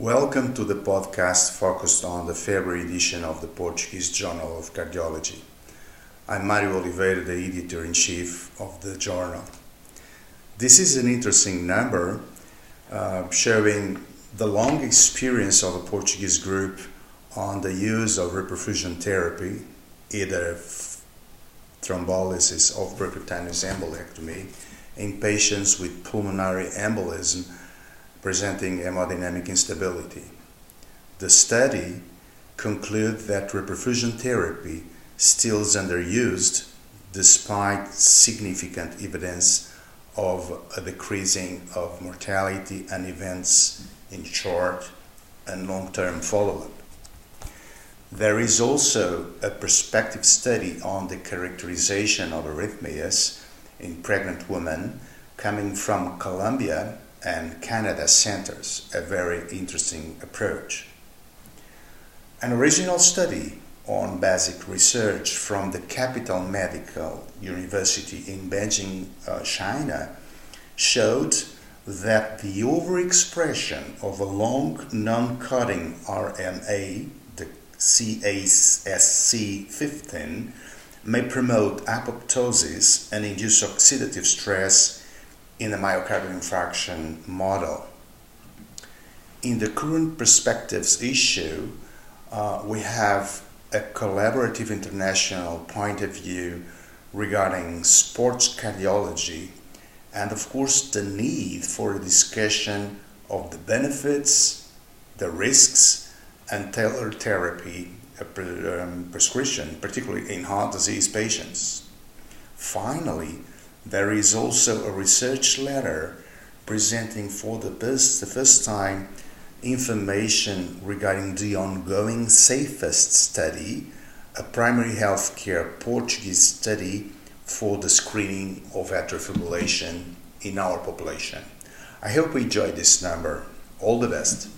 Welcome to the podcast focused on the February edition of the Portuguese Journal of Cardiology. I'm Mário Oliveira, the editor in chief of the journal. This is an interesting number uh, showing the long experience of a Portuguese group on the use of reperfusion therapy, either thrombolysis or percutaneous embolectomy, in patients with pulmonary embolism presenting hemodynamic instability. The study concluded that reperfusion therapy still is underused despite significant evidence of a decreasing of mortality and events in short and long-term follow-up. There is also a prospective study on the characterization of arrhythmias in pregnant women coming from Colombia and Canada centers, a very interesting approach. An original study on basic research from the Capital Medical University in Beijing, uh, China, showed that the overexpression of a long non-coding RNA, the CASC15, may promote apoptosis and induce oxidative stress in the myocardial infarction model. In the current perspectives issue, uh, we have a collaborative international point of view regarding sports cardiology and, of course, the need for a discussion of the benefits, the risks, and tailored therapy um, prescription, particularly in heart disease patients. Finally, there is also a research letter presenting for the first, the first time information regarding the ongoing SAFEST study, a primary healthcare Portuguese study for the screening of atrial fibrillation in our population. I hope you enjoyed this number. All the best.